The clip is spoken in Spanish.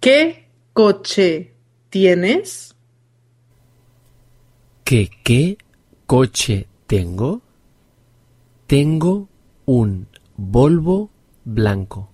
¿Qué coche tienes? ¿Qué qué coche tengo? Tengo un Volvo blanco.